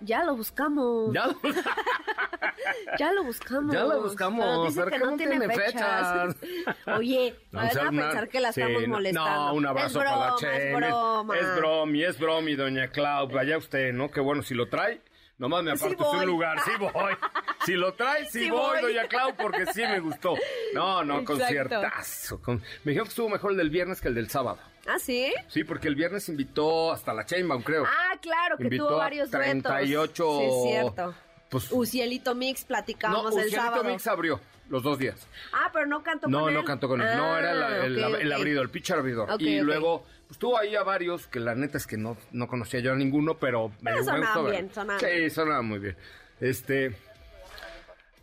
Ya lo buscamos. Ya lo, Ya lo buscamos. ya lo buscamos, Pero dice que no, no tiene tiene fechas. Oye, No, van a una- pensar que la sí, estamos molestando. No, un abrazo es para la Chen. Es broma. Es, bromi, es bromi, doña Clau. Vaya usted, ¿no? Qué bueno, si lo trae, nomás me Sí aparto de voy. un lugar. Sí voy. Si lo trae, sí, Sí voy, voy. doña Clau, porque sí me gustó. No, no, Exacto. conciertazo. Con... Me dijeron que estuvo mejor el del viernes que el del sábado. ¿Ah, sí? Sí, porque el viernes invitó hasta la Chainbaum, creo. Ah, claro, que Invitó tuvo a varios 38 duetos. Sí, cierto. Pues, Ucielito Mix no, platicábamos el Ucielito sábado. Mix abrió los dos días. Ah, pero no cantó No, con él. no cantó con él. no, era la- el, Ah, ok, el abridor, el pitcher abridor. Y luego, pues tuvo ahí a varios que la neta es que no, no conocía yo a ninguno, pero Pero me sonaban gustó bien, sonaban Sí, sonaban muy bien. Este.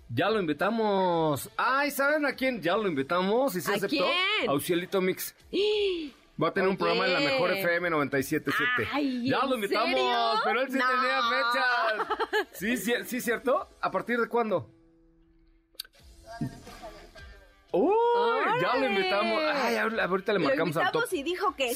Ya lo invitamos. Ay, ¿saben a quién? Ya lo invitamos y se ¿A aceptó. quién? A Ucielito Mix. Va a tener un programa en la mejor FM 97.7. Ay, Ya ¿en lo invitamos, serio? pero él sí No. tenía fechas. Sí, sí, sí, ¿cierto? ¿A partir de cuándo? Uy, ya lo invitamos. Ay, ahor- ahorita le Lo marcamos al top. invitamos y dijo que sí.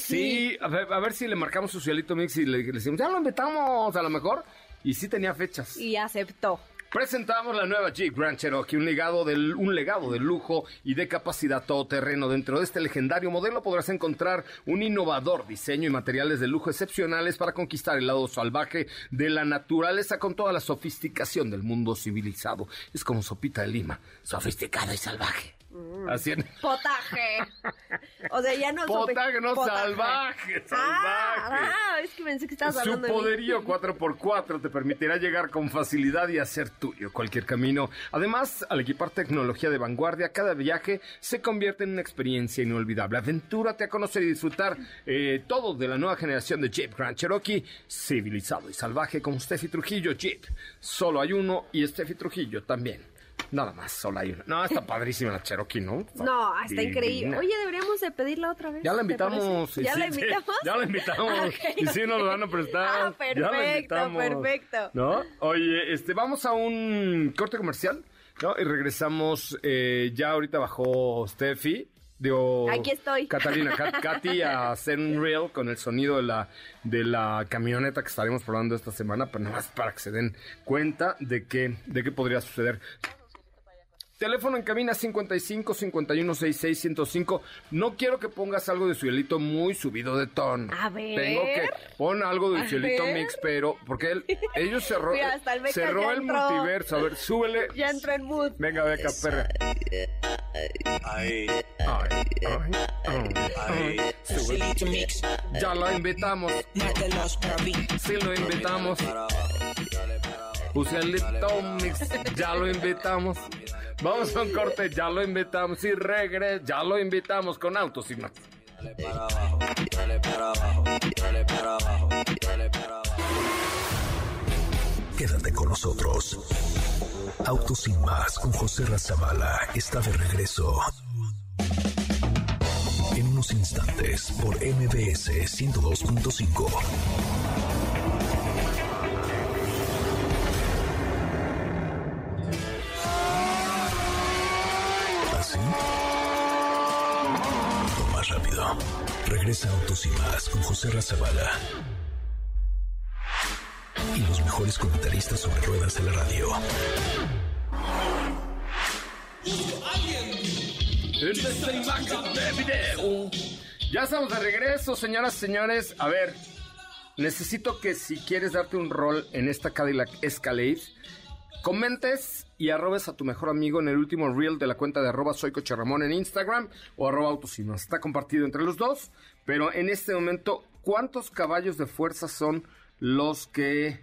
Sí, a ver, a ver si le marcamos su cielito mix y le, le decimos, ya lo invitamos a lo mejor. Y sí tenía fechas. Y aceptó. Presentamos la nueva Jeep Grand Cherokee, un legado, del, un legado de lujo y de capacidad todoterreno. Dentro de este legendario modelo podrás encontrar un innovador diseño y materiales de lujo excepcionales para conquistar el lado salvaje de la naturaleza con toda la sofisticación del mundo civilizado. Es como sopita de lima, sofisticado y salvaje. Así en... Potaje. O sea, ya no supe- Potaje, no Potaje. salvaje, Ah, salvaje. ah, es que pensé que estabas Su hablando de mí. poderío 4x4 te permitirá llegar con facilidad y hacer tuyo cualquier camino. Además, al equipar tecnología de vanguardia, cada viaje se convierte en una experiencia inolvidable. Aventúrate a conocer y disfrutar eh, todo de la nueva generación de Jeep Grand Cherokee, civilizado y salvaje como Steffi Trujillo Jeep. Solo hay uno y Steffi Trujillo también. Nada más, solo hay uno. No, está padrísima la Cherokee, ¿no? No, está Divina. increíble. Oye, deberíamos de pedirla otra vez. Ya la ¿te invitamos. ¿Ya sí, la sí, invitamos? ya la invitamos. Y sí nos lo ok. van a prestar. Ah, Ya la perfecto, invitamos. perfecto. ¿No? Oye, este, vamos a un corte comercial, ¿no? Y regresamos, eh, ya ahorita bajó Steffi. Digo, Aquí estoy. Catalina, Kat- Katy a hacer un reel con el sonido de la, de la camioneta que estaremos probando esta semana, pero nada más para que se den cuenta de que, de qué podría suceder. Teléfono en cabina 55 51 66 105. No quiero que pongas algo de Cielito muy subido de tono. A ver. Tengo que pon algo de Cielito ver. Mix, pero porque él, ellos cerró, Mira, hasta el Beca cerró ya el entró. multiverso. A ver, súbele. Ya entró en mood. Venga, beca, perra. Ay, Ay, ay. Ya lo invitamos. Sí lo invitamos. Mix, ya lo invitamos. Vamos a un corte, ya lo invitamos. Y regres, ya lo invitamos con autos y más. Quédate con nosotros. Autos con José Razabala está de regreso. En unos instantes por MBS 102.5. ¿Así? O más rápido. rápido. Regresa Autos y Más con José Razabala. Y los mejores comentaristas sobre ruedas de la radio. Ya estamos de regreso, señoras y señores. A ver, necesito que si quieres darte un rol en esta Cadillac Escalade, comentes y arrobes a tu mejor amigo en el último reel de la cuenta de arroba soy Coche en Instagram o arroba autosinos. Está compartido entre los dos, pero en este momento, ¿cuántos caballos de fuerza son los que...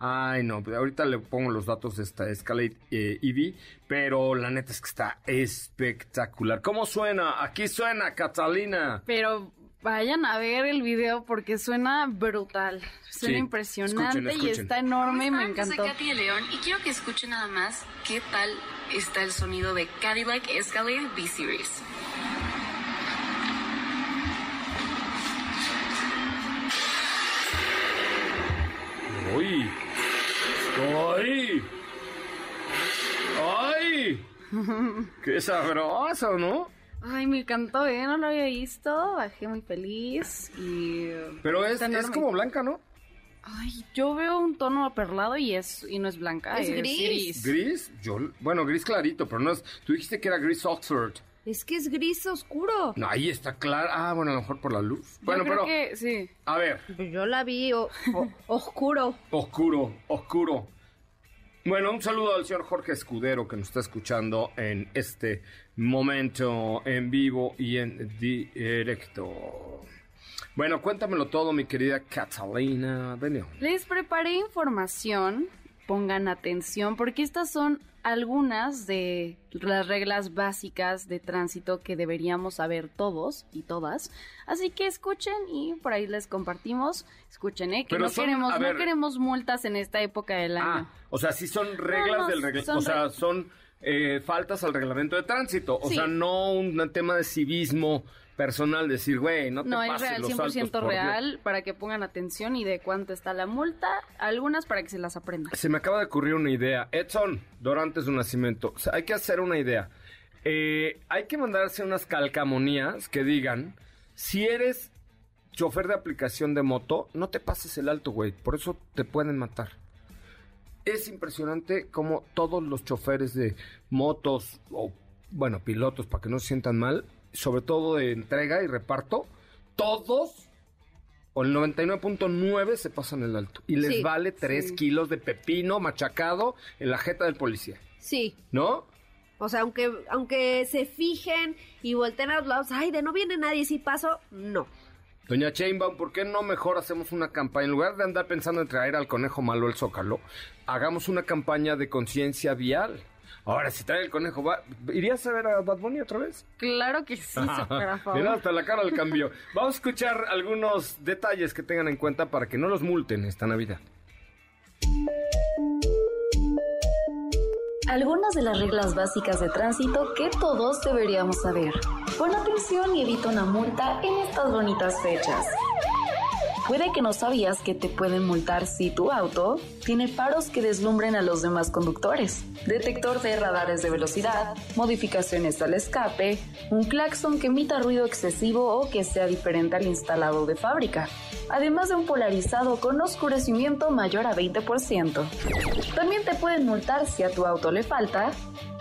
Ay, no, pues ahorita le pongo los datos de esta Escalade eh, EV, pero la neta es que está espectacular. ¿Cómo suena? Aquí suena, Catalina. Pero vayan a ver el video porque suena brutal. Suena Sí, impresionante escuchen, y está enorme, me Yo soy encantó. Katy de León y quiero que escuchen nada más qué tal está el sonido de Cadillac Escalade B-Series. ¡Uy! ¡Ay! ¡Ay! ¡Qué sabroso, ¿no? Ay, me encantó, ¿eh? No lo había visto. Bajé muy feliz y... Pero es, es como blanca, ¿no? Ay, yo veo un tono aperlado y es y no es blanca, Es es, gris. ¿Gris? Yo, bueno, gris clarito, pero no es... Tú dijiste que era gris Oxford. Es que es gris oscuro. No, ahí está claro. Ah, bueno, a lo mejor por la luz. Yo Bueno, creo pero... que sí. A ver, Pues Yo la vi o- o- oscuro. oscuro, oscuro. Bueno, un saludo al señor Jorge Escudero que nos está escuchando en este momento en vivo y en directo. Bueno, cuéntamelo todo, mi querida Catalina de. Les preparé información, pongan atención, porque estas son algunas de las reglas básicas de tránsito que deberíamos saber todos y todas. Así que escuchen y por ahí les compartimos. Escuchen, ¿eh? Que Pero no, son- queremos, no ver- queremos multas en esta época del año. Ah, o sea, sí son reglas No, no, del reglamento, o sea, son eh, faltas al reglamento de tránsito, o Sí. sea, no un tema de civismo personal, decir, güey, no te No, es real, los 100% saltos, por Dios". real, para que pongan atención y de cuánto está la multa. Algunas para que se las aprendan. Se me acaba de ocurrir una idea. Edson, Dorantes de Nacimiento. O sea, hay que hacer una idea. Eh, hay que mandarse unas calcamonías que digan, si eres chofer de aplicación de moto, no te pases el alto, güey. Por eso te pueden matar. Es impresionante cómo todos los choferes de motos, o bueno, pilotos, para que no se sientan mal, sobre todo de entrega y reparto, todos o el 99.9 se pasan el alto. Y les Sí, vale 3 sí. kilos de pepino machacado en la jeta del policía. Sí. ¿No? O sea, aunque, aunque se fijen y volteen a los lados, ay, de no viene nadie, si paso, no. Doña Chainbaum, ¿por qué no mejor hacemos una campaña? En lugar de andar pensando en traer al conejo malo el zócalo, hagamos una campaña de conciencia vial. Ahora, si trae el conejo, va- ¿irías a ver a Bad Bunny otra vez? Claro que sí, a favor. Mira, hasta la cara del cambio. Vamos a escuchar algunos detalles que tengan en cuenta para que no los multen esta Navidad. Algunas de las reglas básicas de tránsito que todos deberíamos saber. Pon atención y evita una multa en estas bonitas fechas. Puede que no sabías que te pueden multar si tu auto tiene faros que deslumbren a los demás conductores, detector de radares de velocidad, modificaciones al escape, un claxon que emita ruido excesivo o que sea diferente al instalado de fábrica, además de un polarizado con oscurecimiento mayor a 20%. También te pueden multar si a tu auto le falta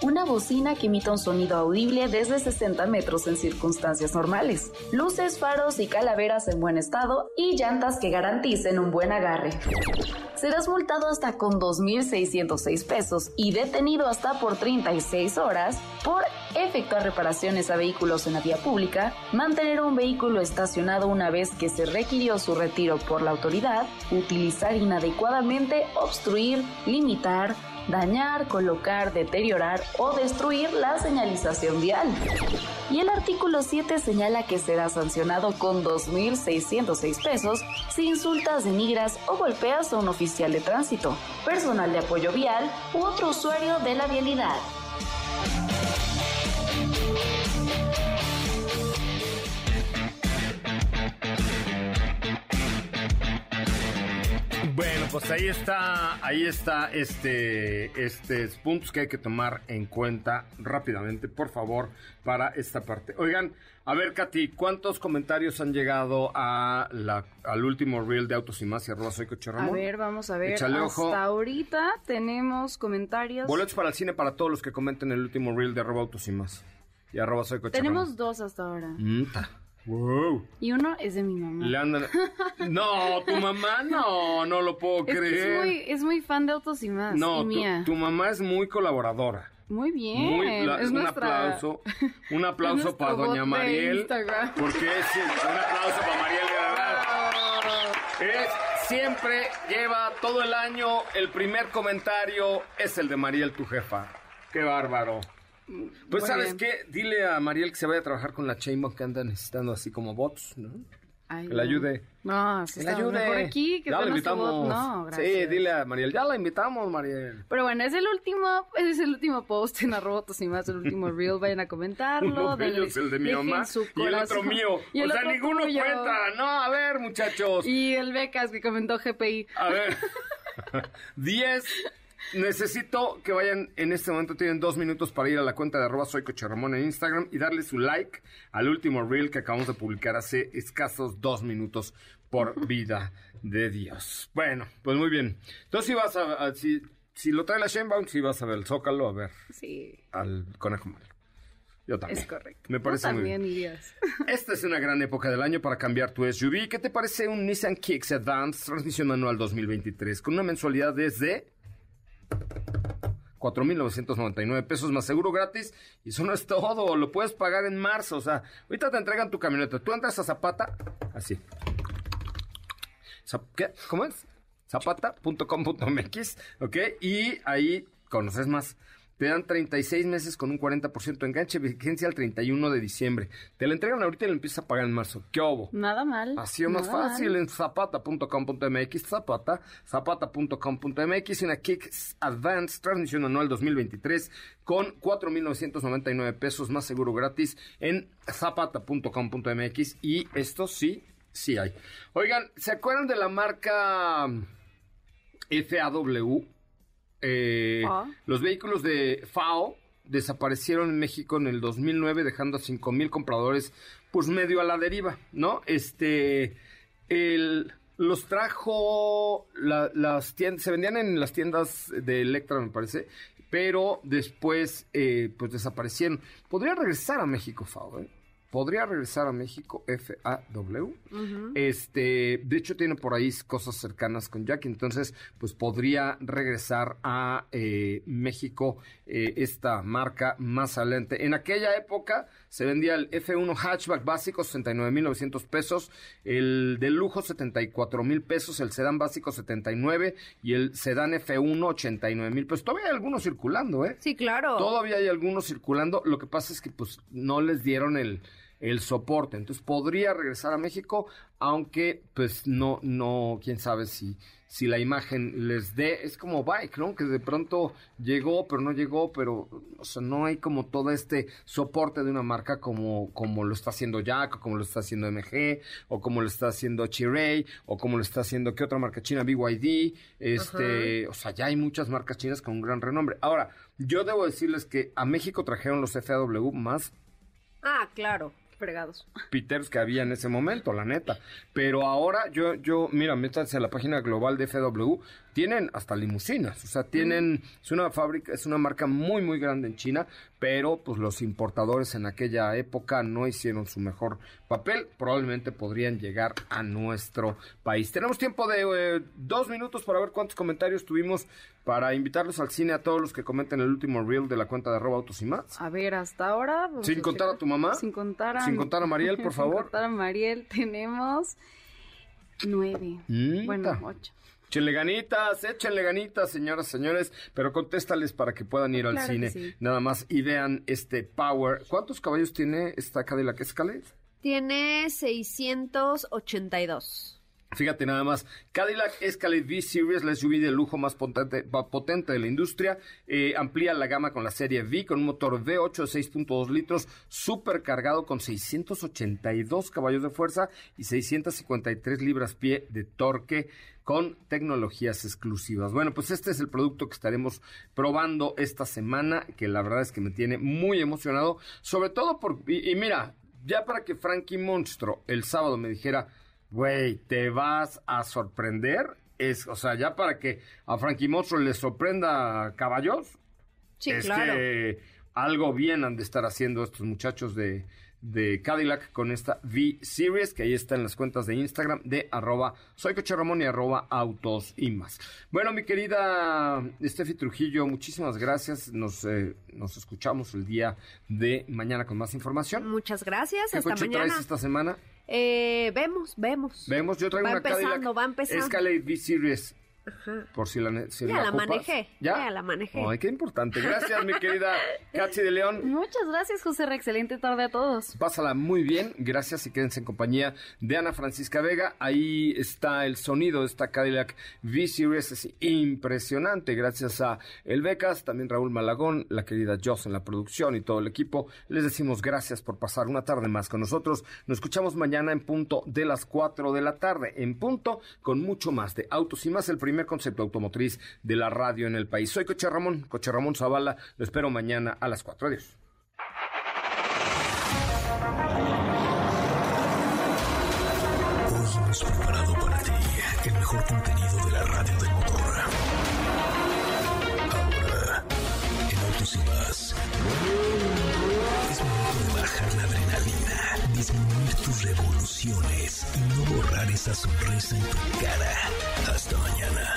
una bocina que emita un sonido audible desde 60 metros en circunstancias normales, luces, faros y calaveras en buen estado y llantas que garanticen un buen agarre. Serás multado hasta con 2.606 pesos y detenido hasta por 36 horas por efectuar reparaciones a vehículos en la vía pública, mantener un vehículo estacionado una vez que se requirió su retiro por la autoridad, utilizar inadecuadamente, obstruir, limitar, dañar, colocar, deteriorar o destruir la señalización vial. Y el artículo 7 señala que será sancionado con 2.606 pesos si insultas, denigras o golpeas a un oficial de tránsito, personal de apoyo vial u otro usuario de la vialidad. Bueno, pues ahí está, ahí está este, este puntos que hay que tomar en cuenta rápidamente, por favor, para esta parte. Oigan, a ver, Katy, ¿cuántos comentarios han llegado a la, al último reel de Autos y Más y arroba soy Coche A ver, vamos a ver. Échale ojo. Hasta ahorita tenemos comentarios. Boletos para el cine para todos los que comenten el último reel de arroba Autos y Más y arroba soy Coche Tenemos dos hasta ahora. Mm, ta. Wow. Y uno es de mi mamá. No, tu mamá no, no lo puedo Es, creer. es, muy, es muy fan de autos y más. no, y tu, mía. tu mamá es muy colaboradora. Muy bien. Muy, es un nuestra- aplauso, un aplauso para doña Mariel, Instagram. porque es un aplauso para Mariel de verdad. Es siempre lleva todo el año el primer comentario es el de Mariel tu jefa. Qué bárbaro. Pues Muy sabes bien. qué, dile a Mariel que se vaya a trabajar con la Chainbox que anda necesitando así como bots, ¿no? Ay, Que la ayude. No, si Que la ayude. aquí, que ya la nuestro invitamos. No, gracias. sí, dile a Mariel, ya la invitamos, Mariel. Pero bueno, es el último, es el último post en arroba autos y más, el último reel, vayan a comentarlo. Uno de denle- ellos, el de mi mamá, y el otro mío. Y el o sea, otro ninguno tuyo. cuenta. No, a ver, muchachos. Y el becas que comentó GPI. A ver. 10. Necesito que vayan en este momento, tienen dos minutos para ir a la cuenta de arroba soy Ramón en Instagram y darle su like al último reel que acabamos de publicar hace escasos dos minutos por vida de Dios. Bueno, pues muy bien. Entonces si vas a, a- si, si lo trae la Shenbaum, si vas a ver el Zócalo, a ver Sí, al Conejo Malo. Yo también. es correcto. Me parece muy también bien. irías. Esta es una gran época del año para cambiar tu SUV. ¿Qué te parece un Nissan Kicks Advance transmisión manual 2023 con una mensualidad desde 4.999 pesos más seguro gratis? Y eso no es todo, lo puedes pagar en marzo. O sea, ahorita te entregan tu camioneta. Tú entras a Zapata, así. ¿Qué? ¿Cómo es? Zapata.com.mx, ¿ok? Y ahí conoces más. Te dan 36 meses con un 40% de enganche, vigencia al 31 de diciembre. Te la entregan ahorita y la empiezas a pagar en marzo. ¿Qué obo? Nada mal. Así es más fácil mal. en zapata.com.mx, zapata, zapata.com.mx, una Kicks Advance, transmisión anual 2023 con 4.999 pesos más seguro gratis en zapata.com.mx y esto sí, sí hay. Oigan, ¿se acuerdan de la marca FAW? Eh, Ah. Los vehículos de FAO desaparecieron en México en el 2009 dejando a 5 mil compradores pues medio a la deriva, ¿no? Este, el, los trajo la- las tiendas, se vendían en las tiendas de Electra me parece, pero después eh, pues desaparecieron. Podría regresar a México FAO, ¿eh? Podría regresar a México FAW. Este, de hecho tiene por ahí cosas cercanas con Jackie, entonces pues podría regresar a eh, México eh, esta marca más adelante. En aquella época se vendía el F1 hatchback básico 69.900 pesos, el de lujo 74 mil pesos, el sedán básico 79 y el sedán F1 89 mil pesos. Todavía hay algunos circulando, ¿eh? Sí, claro. Todavía hay algunos circulando. Lo que pasa es que pues no les dieron el, el soporte. Entonces podría regresar a México, aunque pues no, no, quién sabe si, si la imagen les dé. Es como Bike, ¿no? Que de pronto llegó, pero no llegó, pero, o sea, no hay como todo este soporte de una marca como, como lo está haciendo Jack, o como lo está haciendo MG, o como lo está haciendo Chiray, o como lo está haciendo, ¿qué otra marca china? BYD, este, o sea, ya hay muchas marcas chinas con un gran renombre. Ahora, yo debo decirles que a México trajeron los FAW más Ah, claro. Fregados. Peters que había en ese momento, la neta. Pero ahora yo, yo, mira, métanse a la página global de FW, tienen hasta limusinas, o sea, tienen, es una fábrica, es una marca muy, muy grande en China, pero pues los importadores en aquella época no hicieron su mejor papel, probablemente podrían llegar a nuestro país. Tenemos tiempo de eh, dos minutos para ver cuántos comentarios tuvimos para invitarlos al cine a todos los que comenten el último reel de la cuenta de arroba autos y más. A ver, hasta ahora. vamos Sin contar a tu mamá. Sin contar a, Sin contar a Mariel, por favor. Sin contar a Mariel, tenemos nueve. Bueno, ocho. Échenle ganitas, échenle ganitas, señoras, señores, pero contéstales para que puedan ir al Claro cine. sí. Nada más y vean este Power. ¿Cuántos caballos tiene esta Cadillac Escalade? Tiene 682. Fíjate nada más, Cadillac Escalade V Series, la SUV de lujo más potente, potente de la industria, eh, amplía la gama con la serie V con un motor V8 de 6.2 litros, supercargado con 682 caballos de fuerza y 653 libras-pie de torque con tecnologías exclusivas. Bueno, pues este es el producto que estaremos probando esta semana, que la verdad es que me tiene muy emocionado, sobre todo por, y, y mira, ya para que Frankie Monstro el sábado me dijera, güey, te vas a sorprender. Es, o sea, ya para que a Frankie Monstro le sorprenda caballos. Sí, es claro. que algo bien han de estar haciendo estos muchachos de, de Cadillac con esta V-Series, que ahí está en las cuentas de Instagram de arroba soy y arroba autos y más. Bueno, mi querida Steffi Trujillo, muchísimas gracias. Nos, eh, nos escuchamos el día de mañana con más información. Muchas gracias. ¿Qué Hasta coche mañana. traes esta semana? Eh, vemos, vemos. Vemos, yo traigo Va una empezando, Cadillac va empezando. Escalade V-Series. Ajá. Por si la, si Ya la ocupas. manejé, ya la manejé. Ay, qué importante. Gracias, mi querida Katy de León. Muchas gracias, José. Re, Excelente tarde a todos. Pásala muy bien, gracias y quédense en compañía de Ana Francisca Vega. Ahí está el sonido de esta Cadillac V-Series, es impresionante. Gracias a El Becas, también Raúl Malagón, la querida Joss en la producción y todo el equipo. Les decimos gracias por pasar una tarde más con nosotros. Nos escuchamos mañana en punto de las 4 de la tarde, en punto con mucho más de autos y más, el primer concepto automotriz de la radio en el país. Soy Coche Ramón, Coche Ramón Zavala. Lo espero mañana a las 4. Adiós. Hoy hemos preparado para ti el mejor contenido de la radio del motor. Ahora, en Autos y más. Es momento de bajar la adrenalina, disminuir revoluciones y no borrar esa sonrisa en tu cara. Hasta mañana.